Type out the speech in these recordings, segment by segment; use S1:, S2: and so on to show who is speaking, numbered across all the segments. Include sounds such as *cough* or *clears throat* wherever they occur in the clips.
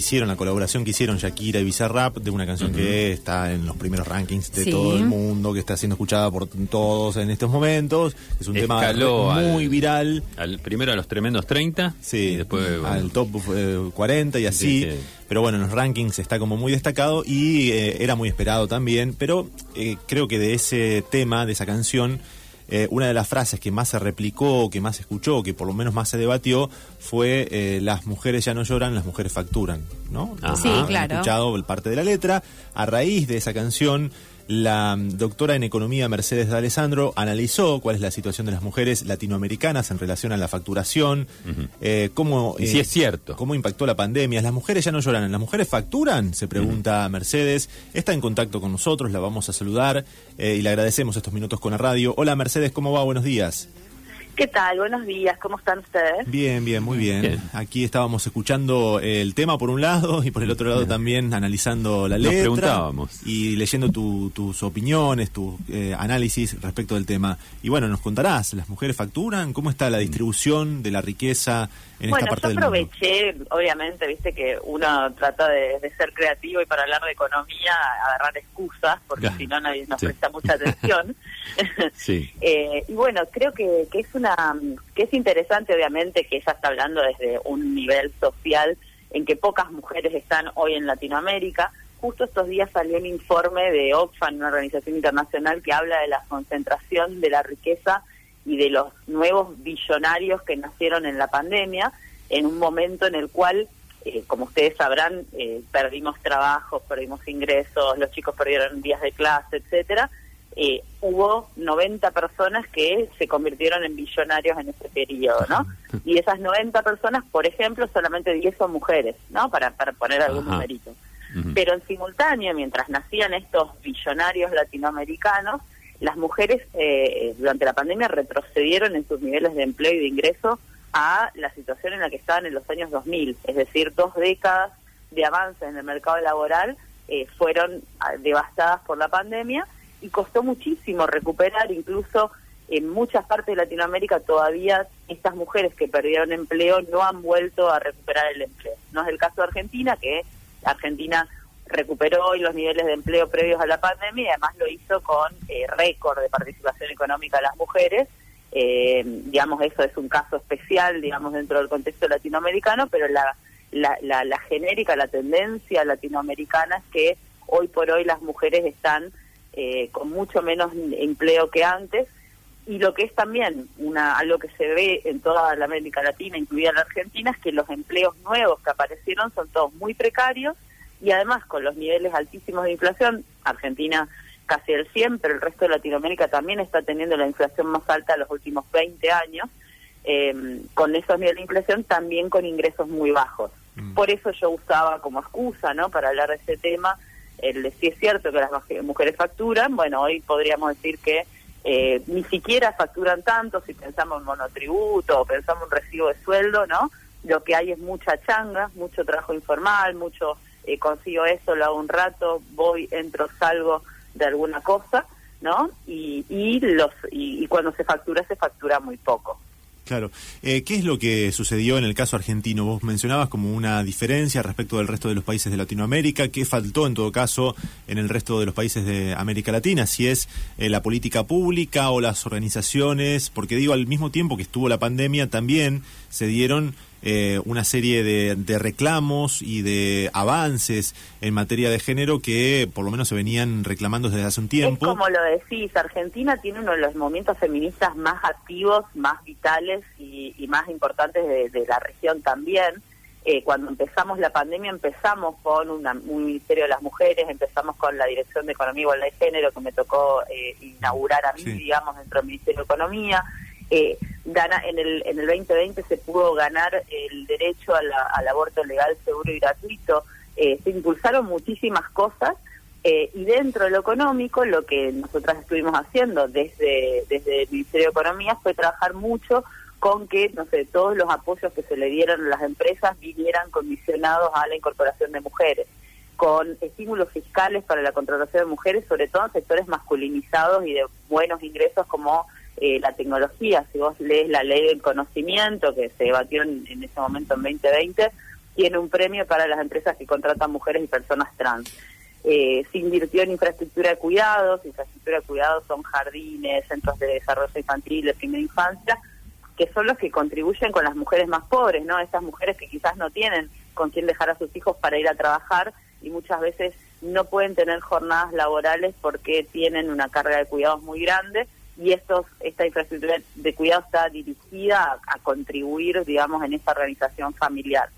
S1: hicieron, la colaboración que hicieron Shakira y Bizarrap de una canción que está en los primeros rankings de todo el mundo, que está siendo escuchada por todos en estos momentos. Es un tema muy viral.
S2: Al, primero a los tremendos 30
S1: sí, y después al top 40 y así. Pero bueno, en los rankings está como muy destacado y era muy esperado también. Pero creo que de ese tema, de esa canción, eh, una de las frases que más se replicó, que más se escuchó, que por lo menos más se debatió, fue eh, las mujeres ya no lloran, las mujeres facturan, ¿no?
S3: Sí, claro.
S1: escuchado parte de la letra. A raíz de esa canción la doctora en economía Mercedes de Alessandro analizó cuál es la situación de las mujeres latinoamericanas en relación a la facturación,
S2: eh, cómo, si es cierto.
S1: cómo impactó la pandemia. Las mujeres ya no lloran, las mujeres facturan, se pregunta Mercedes. Está en contacto con nosotros, la vamos a saludar eh, y le agradecemos estos minutos con la radio. Hola Mercedes, ¿cómo va? Buenos días.
S4: ¿Qué tal? Buenos días, ¿cómo están ustedes?
S1: Bien, bien, muy bien. Aquí estábamos escuchando el tema por un lado y por el otro lado también analizando la letra.
S2: preguntábamos.
S1: Y leyendo tus opiniones, tu eh, análisis respecto del tema. Y bueno, nos contarás, ¿las mujeres facturan? ¿Cómo está la distribución de la riqueza en esta parte del
S4: mundo? Bueno, yo aproveché, obviamente, viste que uno trata de, ser creativo y para hablar de economía agarrar excusas, porque si no nadie nos presta mucha atención. *laughs*
S2: sí. *laughs*
S4: Eh, y bueno, creo que, que es una que es interesante obviamente que ella está hablando desde un nivel social en que pocas mujeres están hoy en Latinoamérica. Justo estos días salió un informe de Oxfam, una organización internacional que habla de la concentración de la riqueza y de los nuevos billonarios que nacieron en la pandemia, en un momento en el cual, eh, como ustedes sabrán, eh, perdimos trabajos, perdimos ingresos, los chicos perdieron días de clase, etcétera, eh, hubo 90 personas que se convirtieron en billonarios en ese periodo, ¿no? Y esas 90 personas, por ejemplo, solamente 10 son mujeres, ¿no? Para, para poner algún numerito. Pero en simultáneo, mientras nacían estos billonarios latinoamericanos, las mujeres eh, durante la pandemia retrocedieron en sus niveles de empleo y de ingreso a la situación en la que estaban en los años 2000, es decir, dos décadas de avance en el mercado laboral eh, fueron ah, devastadas por la pandemia y costó muchísimo recuperar, incluso en muchas partes de Latinoamérica todavía estas mujeres que perdieron empleo no han vuelto a recuperar el empleo. No es el caso de Argentina, que Argentina recuperó hoy los niveles de empleo previos a la pandemia y además lo hizo con eh, récord de participación económica de las mujeres. Eh, digamos, eso es un caso especial, digamos, dentro del contexto latinoamericano, pero la, la, la, la genérica, la tendencia latinoamericana es que hoy por hoy las mujeres están eh, con mucho menos empleo que antes y lo que es también una algo que se ve en toda la América Latina, incluida la Argentina, es que los empleos nuevos que aparecieron son todos muy precarios y además con los niveles altísimos de inflación, Argentina casi el 100, pero el resto de Latinoamérica también está teniendo la inflación más alta de los últimos 20 años, eh, con esos niveles de inflación también con ingresos muy bajos. Mm. Por eso yo usaba como excusa, ¿no?, para hablar de ese tema, el si es cierto que las mujeres facturan, bueno, hoy podríamos decir que eh, ni siquiera facturan tanto si pensamos en monotributo o pensamos en recibo de sueldo, ¿no? Lo que hay es mucha changa, mucho trabajo informal, mucho eh, consigo eso, lo hago un rato, voy, entro, salgo de alguna cosa, ¿no? Y, y, los, y cuando se factura, se factura muy poco.
S1: Claro. Eh, ¿Qué es lo que sucedió en el caso argentino? Vos mencionabas como una diferencia respecto del resto de los países de Latinoamérica. ¿Qué faltó en todo caso en el resto de los países de América Latina? Si es eh, la política pública o las organizaciones, porque digo, al mismo tiempo que estuvo la pandemia, también se dieron eh, una serie de, reclamos y de avances en materia de género que por lo menos se venían reclamando desde hace un tiempo.
S4: como lo decís, Argentina tiene uno de los movimientos feministas más activos, más vitales y, más importantes de, la región también. Eh, cuando empezamos la pandemia empezamos con un Ministerio de las Mujeres, empezamos con la Dirección de Economía y Igualdad de Género que me tocó eh, inaugurar a mí, digamos, dentro del Ministerio de Economía. Eh, gana en el en el 2020 se pudo ganar el derecho al aborto legal, seguro y gratuito. Eh, se impulsaron muchísimas cosas eh, y dentro de lo económico lo que nosotras estuvimos haciendo desde desde el Ministerio de Economía fue trabajar mucho con que no sé todos los apoyos que se le dieron a las empresas vinieran condicionados a la incorporación de mujeres con estímulos fiscales para la contratación de mujeres, sobre todo en sectores masculinizados y de buenos ingresos como eh, la tecnología. Si vos lees la ley del conocimiento que se debatió en, ese momento en 2020, tiene un premio para las empresas que contratan mujeres y personas trans. Eh, se invirtió en infraestructura de cuidados, infraestructura de cuidados son jardines, centros de desarrollo infantil, de primera infancia, que son los que contribuyen con las mujeres más pobres, ¿no? Esas mujeres que quizás no tienen con quién dejar a sus hijos para ir a trabajar y muchas veces no pueden tener jornadas laborales porque tienen una carga de cuidados muy grande y estos, esta infraestructura de cuidado está dirigida a, a contribuir, digamos, en esa organización familiar.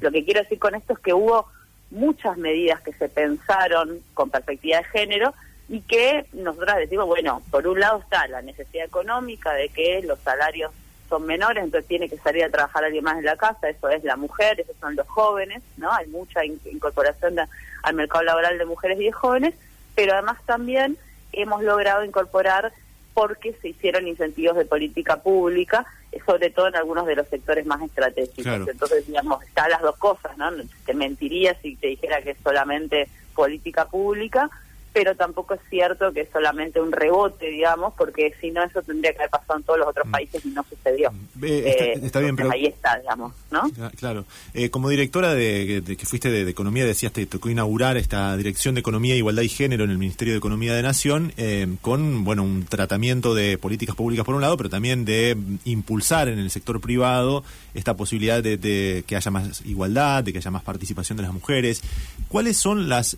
S4: Lo que quiero decir con esto es que hubo muchas medidas que se pensaron con perspectiva de género y que nosotros decimos, bueno, por un lado está la necesidad económica de que los salarios son menores, entonces tiene que salir a trabajar alguien más en la casa, eso es la mujer, esos son los jóvenes, ¿no? Hay mucha incorporación al mercado laboral de mujeres y de jóvenes, pero además también hemos logrado incorporar porque se hicieron incentivos de política pública, sobre todo en algunos de los sectores más estratégicos. Entonces, digamos, están las dos cosas, ¿no? Te mentiría si te dijera que es solamente política pública, pero tampoco es cierto que es solamente un rebote, digamos, porque si no eso tendría que haber pasado en todos los otros mm. países y no sucedió.
S1: Mm. Eh, está, bien, pero...
S4: Ahí está, digamos, ¿no?
S1: Claro. Eh, como directora de, que fuiste de, Economía, decías, te tocó inaugurar esta Dirección de Economía, Igualdad y Género en el Ministerio de Economía de Nación, eh, con, bueno, un tratamiento de políticas públicas por un lado, pero también de impulsar en el sector privado esta posibilidad de, que haya más igualdad, de que haya más participación de las mujeres. ¿Cuáles son las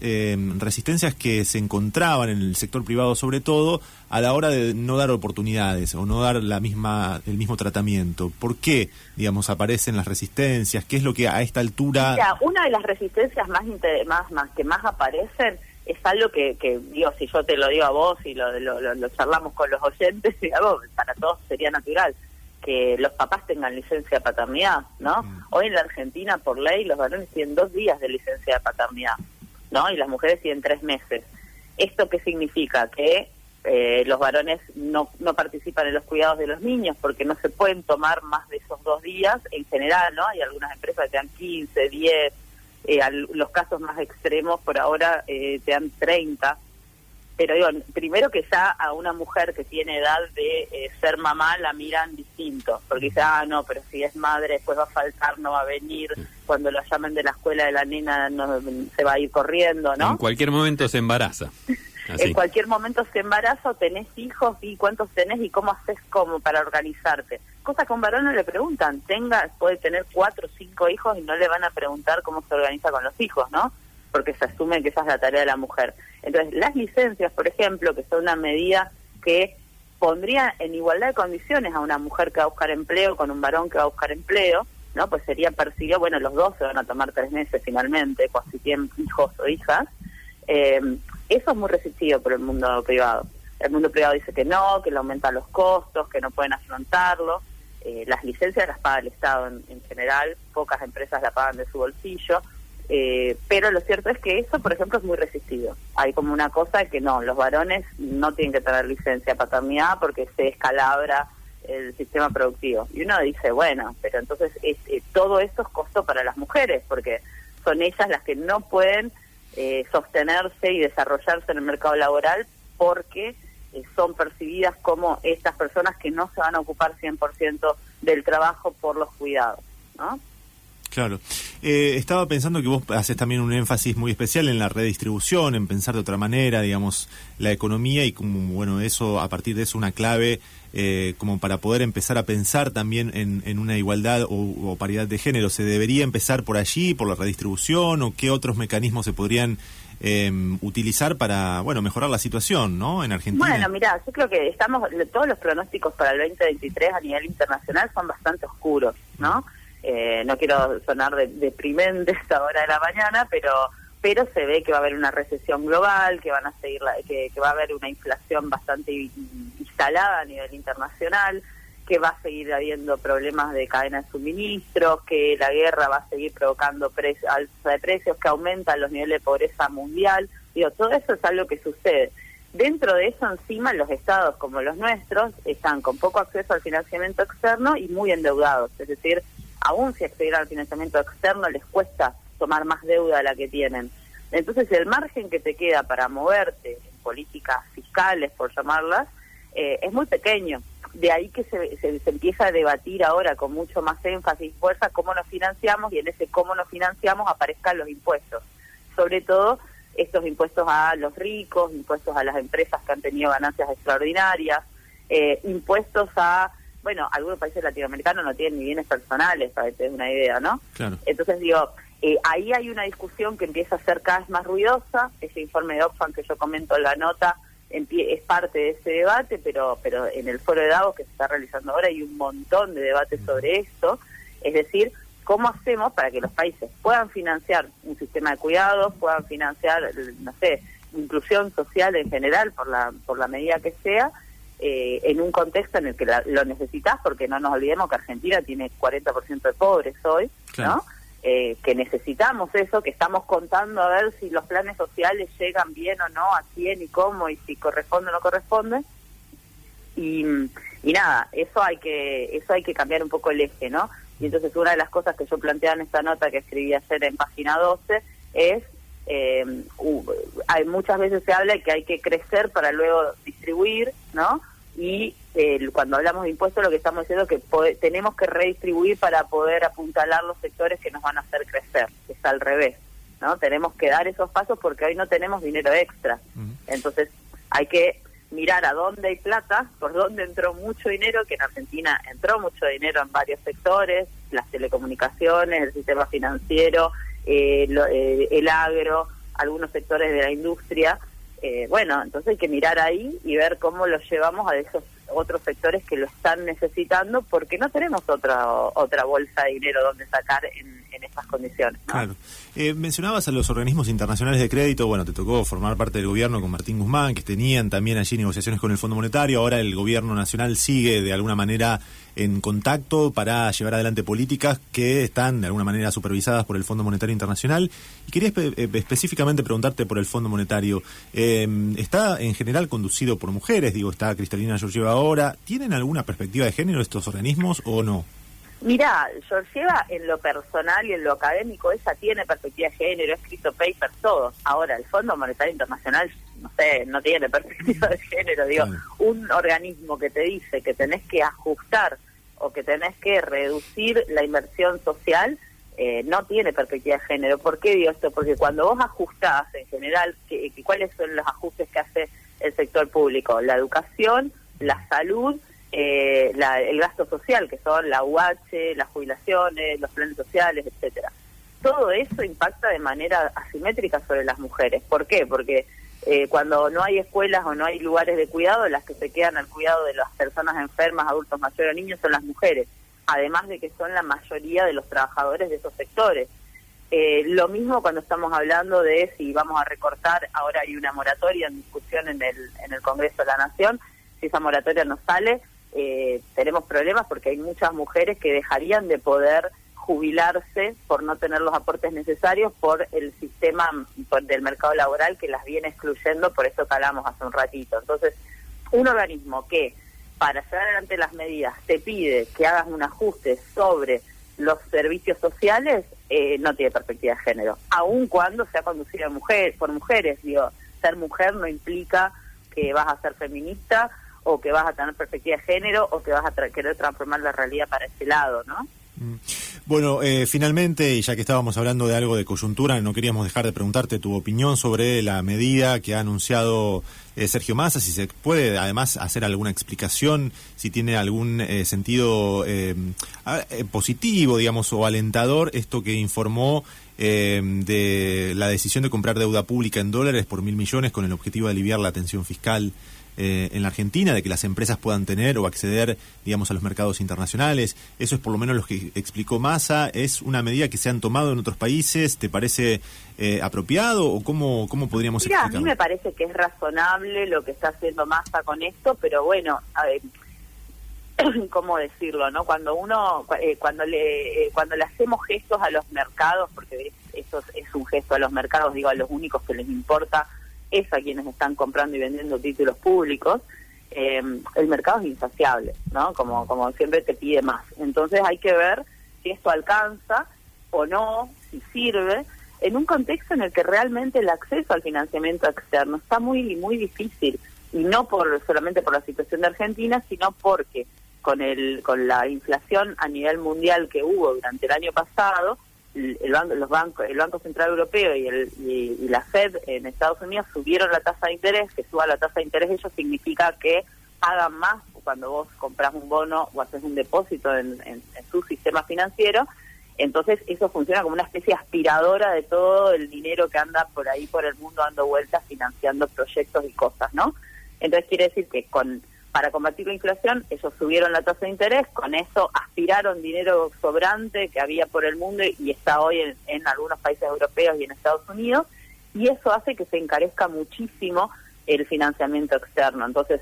S1: resistencias que se encontraban en el sector privado sobre todo a la hora de no dar oportunidades o no dar la misma el mismo tratamiento. ¿Por qué, digamos, aparecen las resistencias? ¿Qué es lo que a esta altura
S4: una de las resistencias más, más, más que más aparecen es algo que, que digo, si yo te lo digo a vos y lo, lo, charlamos con los oyentes, *laughs* digamos, para todos sería natural que los papás tengan licencia de paternidad, ¿no? Mm. Hoy en la Argentina, por ley, los varones tienen dos días de licencia de paternidad, ¿no? Y las mujeres tienen tres meses. ¿Esto qué significa? Que eh, los varones no, no participan en los cuidados de los niños porque no se pueden tomar más de esos dos días en general, ¿no? Hay algunas empresas que te dan 15, 10, eh, los casos más extremos por ahora eh, te dan 30 pero digo, primero que ya a una mujer que tiene edad de eh, ser mamá la miran distinto, porque dice, ah, no, pero si es madre después va a faltar, no va a venir, cuando la llamen de la escuela de la nena no, se va a ir corriendo, ¿no?
S2: En cualquier momento se embaraza. *laughs*
S4: En cualquier momento se embaraza o tenés hijos y cuántos tenés y cómo haces como para organizarte. Cosa que a un varón no le preguntan, tenga, puede tener cuatro o cinco hijos y no le van a preguntar cómo se organiza con los hijos, ¿no? porque se asume que esa es la tarea de la mujer. Entonces, las licencias, por ejemplo, que son una medida que pondría en igualdad de condiciones a una mujer que va a buscar empleo con un varón que va a buscar empleo, ¿no? Pues sería percibido, bueno, los dos se van a tomar tres meses finalmente, pues si tienen hijos o hijas. Eh, eso es muy resistido por el mundo privado. El mundo privado dice que no, que le aumenta los costos, que no pueden afrontarlo. Eh, las licencias las paga el Estado en, en general, pocas empresas la pagan de su bolsillo. Eh, pero lo cierto es que eso, por ejemplo, es muy resistido. Hay como una cosa que no, los varones no tienen que tener licencia paternidad porque se escalabra el sistema productivo. Y uno dice, bueno, pero entonces eh, todo esto es costo para las mujeres porque son ellas las que no pueden eh, sostenerse y desarrollarse en el mercado laboral porque son percibidas como estas personas que no se van a ocupar 100% del trabajo por los cuidados, ¿no?
S1: Claro. Eh, estaba pensando que vos haces también un énfasis muy especial en la redistribución, en pensar de otra manera, digamos, la economía y como, bueno, eso, a partir de eso, una clave eh, como para poder empezar a pensar también en, una igualdad o, paridad de género. ¿Se debería empezar por allí, por la redistribución, o qué otros mecanismos se podrían em, utilizar para, bueno, mejorar la situación, ¿no? En Argentina.
S4: Bueno, mira, yo creo que estamos, todos los pronósticos para el 2023 a nivel internacional son bastante oscuros, ¿no? Eh, no quiero sonar de, deprimente *laughs* esta hora de la mañana, pero pero se ve que va a haber una recesión global, que van a seguir que, va a haber una inflación bastante instalada a nivel internacional, que va a seguir habiendo problemas de cadena de suministros, que la guerra va a seguir provocando alza de precios, que aumentan los niveles de pobreza mundial. Digo, todo eso es algo que sucede. Dentro de eso, encima, los estados como los nuestros están con poco acceso al financiamiento externo y muy endeudados. Es decir, aún si acceder al financiamiento externo les cuesta tomar más deuda de la que tienen. Entonces el margen que te queda para moverte en políticas fiscales, por llamarlas, eh, es muy pequeño. de ahí que se, se, empieza a debatir ahora con mucho más énfasis y fuerza cómo nos financiamos y en ese cómo nos financiamos aparezcan los impuestos. Sobre todo estos impuestos a los ricos, impuestos a las empresas que han tenido ganancias extraordinarias, eh, impuestos a, bueno, algunos países latinoamericanos no tienen ni bienes personales, para que te una idea, ¿no? Entonces digo, eh, ahí hay una discusión que empieza a ser cada vez más ruidosa, ese informe de Oxfam que yo comento en la nota es parte de ese debate, pero, pero en el foro de Davos que se está realizando ahora hay un montón de debates sobre esto, es decir, cómo hacemos para que los países puedan financiar un sistema de cuidados, puedan financiar, no sé, inclusión social en general por la, por la medida que sea, eh, en un contexto en el que lo necesitas, porque no nos olvidemos que Argentina tiene 40% de pobres hoy, ¿no? Eh, que necesitamos eso, que estamos contando a ver si los planes sociales llegan bien o no, a quién y cómo, y si corresponde o no corresponde. Y, y nada, eso hay que eso hay que cambiar un poco el eje, ¿no? Y entonces una de las cosas que yo planteaba en esta nota que escribí ayer en página 12 es, eh, hay muchas veces se habla de que hay que crecer para luego distribuir, ¿no? Y eh, cuando hablamos de impuestos lo que estamos diciendo es que tenemos que redistribuir para poder apuntalar los sectores que nos van a hacer crecer, es al revés, ¿no? Tenemos que dar esos pasos porque hoy no tenemos dinero extra. Entonces hay que mirar a dónde hay plata, por dónde entró mucho dinero, que en Argentina entró mucho dinero en varios sectores, las telecomunicaciones, el sistema financiero, eh, eh, el agro, algunos sectores de la industria, eh, bueno, entonces hay que mirar ahí y ver cómo lo llevamos a esos otros sectores que lo están necesitando porque no tenemos otra otra bolsa de dinero donde sacar en, en estas condiciones.
S1: Claro. Eh, mencionabas a los organismos internacionales de crédito, bueno, te tocó formar parte del gobierno con Martín Guzmán, que tenían también allí negociaciones con el Fondo Monetario, ahora el gobierno nacional sigue de alguna manera en contacto para llevar adelante políticas que están de alguna manera supervisadas por el Fondo Monetario Internacional. Y quería eh, específicamente preguntarte por el Fondo Monetario. Eh, ¿Está en general conducido por mujeres? Digo, está Cristalina Georgieva ahora. ¿Tienen alguna perspectiva de género estos organismos o no?
S4: Mira, Georgieva en lo personal y en lo académico, ella tiene perspectiva de género, ha escrito papers, todo. Ahora, el Fondo Monetario Internacional, no sé, no tiene perspectiva de género. Digo, un organismo que te dice que tenés que ajustar o que tenés que reducir la inversión social, eh, no tiene perspectiva de género. ¿Por qué digo esto? Porque cuando vos ajustás en general, ¿cuáles son los ajustes que hace el sector público? La educación, la salud eh, el gasto social, que son la UH, las jubilaciones, los planes sociales, etcétera. Todo eso impacta de manera asimétrica sobre las mujeres. ¿Por qué? Porque eh, cuando no hay escuelas o no hay lugares de cuidado, las que se quedan al cuidado de las personas enfermas, adultos mayores o niños son las mujeres, además de que son la mayoría de los trabajadores de esos sectores. Eh, lo mismo cuando estamos hablando de si vamos a recortar, ahora hay una moratoria en discusión en el, en el Congreso de la Nación, si esa moratoria no sale, eh, tenemos problemas porque hay muchas mujeres que dejarían de poder jubilarse por no tener los aportes necesarios por el sistema del mercado laboral que las viene excluyendo, por eso que hablamos hace un ratito. Entonces, un organismo que para llevar adelante las medidas te pide que hagas un ajuste sobre los servicios sociales, eh, no tiene perspectiva de género, aun cuando sea conducido mujer, por mujeres. Digo, ser mujer no implica que vas a ser feminista o que vas a tener perspectiva de género o que vas a querer transformar la realidad para ese lado, ¿no?
S1: Mm. Bueno, eh, finalmente, y ya que estábamos hablando de algo de coyuntura, no queríamos dejar de preguntarte tu opinión sobre la medida que ha anunciado eh, Sergio Massa, si se puede además hacer alguna explicación, si tiene algún eh, sentido positivo, digamos, o alentador, esto que informó de la decisión de comprar deuda pública en dólares por mil millones con el objetivo de aliviar la tensión fiscal eh, en la Argentina, de que las empresas puedan tener o acceder, digamos, a los mercados internacionales. Eso es por lo menos lo que explicó Massa. ¿Es una medida que se han tomado en otros países? ¿Te parece eh, apropiado o cómo, cómo podríamos
S4: Mira, a mí me parece que es razonable lo que está haciendo Massa con esto, pero bueno, a ver, *clears throat* cómo decirlo, ¿no? Cuando uno, eh, cuando le, cuando le hacemos gestos a los mercados, porque eso es un gesto a los mercados, digo, a los únicos que les importa es a quienes están comprando y vendiendo títulos públicos, eh, el mercado es insaciable, ¿no? Como, como siempre te pide más. Entonces hay que ver si esto alcanza o no, si sirve, en un contexto en el que realmente el acceso al financiamiento externo está muy, muy difícil. y no por solamente por la situación de Argentina, sino porque con el con la inflación a nivel mundial que hubo durante el año pasado, el, banco, los bancos, el Banco Central Europeo y, el, y, la Fed en Estados Unidos subieron la tasa de interés, que suba la tasa de interés, eso significa que hagan más cuando vos compras un bono o haces un depósito en, en su sistema financiero, entonces eso funciona como una especie aspiradora de todo el dinero que anda por ahí por el mundo dando vueltas financiando proyectos y cosas, ¿no? Entonces quiere decir que con para combatir la inflación ellos subieron la tasa de interés, con eso aspiraron dinero sobrante que había por el mundo y está hoy en, algunos países europeos y en Estados Unidos y eso hace que se encarezca muchísimo el financiamiento externo. Entonces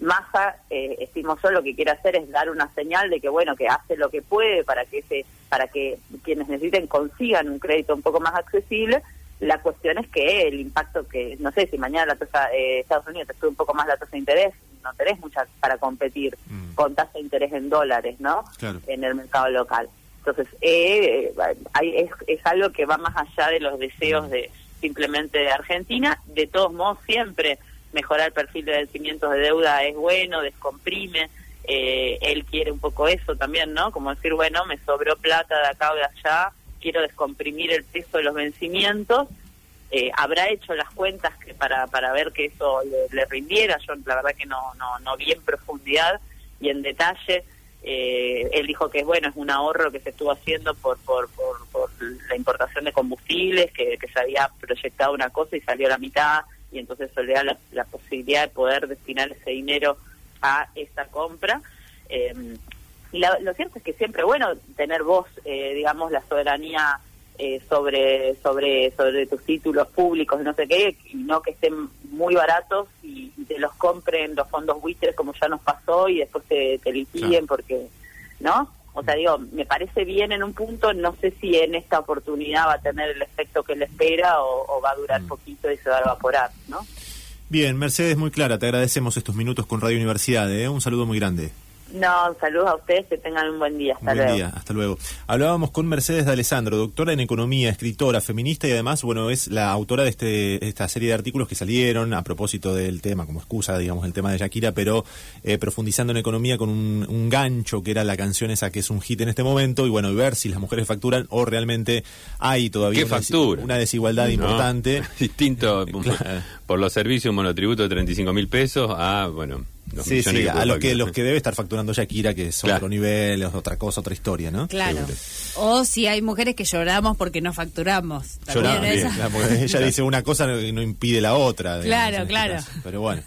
S4: Massa, eh, estimo yo, lo que quiere hacer es dar una señal de que, bueno, que hace lo que puede para que ese, para que quienes necesiten consigan un crédito un poco más accesible. La cuestión es que el impacto que, no sé, si mañana la tasa eh, Estados Unidos te sube un poco más la tasa de interés, no tenés mucha para competir mm. con tasa de interés en dólares, ¿no? En el mercado local. Entonces, eh, hay, es, es algo que va más allá de los deseos mm. de simplemente de Argentina. De todos modos, siempre mejorar el perfil de vencimientos de deuda es bueno, descomprime. Eh, él quiere un poco eso también, ¿no? Como decir, bueno, me sobró plata de acá o de allá, quiero descomprimir el peso de los vencimientos. Eh, habrá hecho las cuentas que para, para ver que eso le, rindiera. Yo la verdad que no, no, no vi en profundidad y en detalle. Eh, él dijo que bueno, es un ahorro que se estuvo haciendo por, por, por, la importación de combustibles, que, se había proyectado una cosa y salió la mitad y entonces eso le da la, posibilidad de poder destinar ese dinero a esa compra. Eh, y lo cierto es que siempre bueno tener vos, eh, digamos, la soberanía eh, sobre sobre sobre tus títulos públicos, no sé qué, y no que estén muy baratos y, te los compren los fondos buitres como ya nos pasó y después te, te liquiden porque, ¿no? O sea, digo, me parece bien en un punto, no sé si en esta oportunidad va a tener el efecto que le espera o, va a durar mm. poquito y se va a evaporar, ¿no?
S1: Bien, Mercedes, muy clara, te agradecemos estos minutos con Radio Universidad, ¿eh? un saludo muy grande.
S4: No, saludos a ustedes, que tengan un buen día. Hasta buen día,
S1: hasta luego. Hablábamos con Mercedes de Alessandro, doctora en economía, escritora, feminista y además, bueno, es la autora de este, esta serie de artículos que salieron a propósito del tema, como excusa, digamos, el tema de Shakira, pero eh, profundizando en economía con un, gancho que era la canción esa que es un hit en este momento y bueno, y ver si las mujeres facturan o realmente hay todavía una, desigualdad importante. *laughs*
S2: Distinto *laughs* por los servicios, un monotributo de 35 mil pesos a, bueno
S1: sí, sí, a lo que, los que debe estar facturando Shakira, que es otro nivel, es otra cosa, otra historia, ¿no?
S3: Claro. O si hay mujeres que lloramos porque no facturamos.
S1: Lloramos, ella *laughs* dice una cosa y no impide la otra.
S3: claro, este claro.
S1: Pero bueno.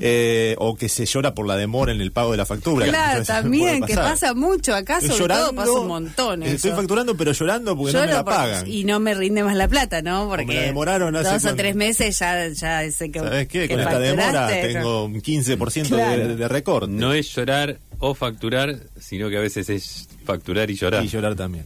S1: Eh, o que se llora por la demora en el pago de la factura.
S3: Claro, también, que pasa mucho acá, sobre todo pasa un montón.
S1: Estoy facturando, pero llorando porque no me la pagan.
S3: Y no me rinde más la plata, ¿no? Porque me
S1: demoraron hace
S3: dos o tres meses ya, ya sé que.
S1: ¿Sabes qué? Con esta demora tengo un 15% de, de récord.
S2: No es llorar o facturar, sino que a veces es facturar y llorar.
S1: Y llorar también.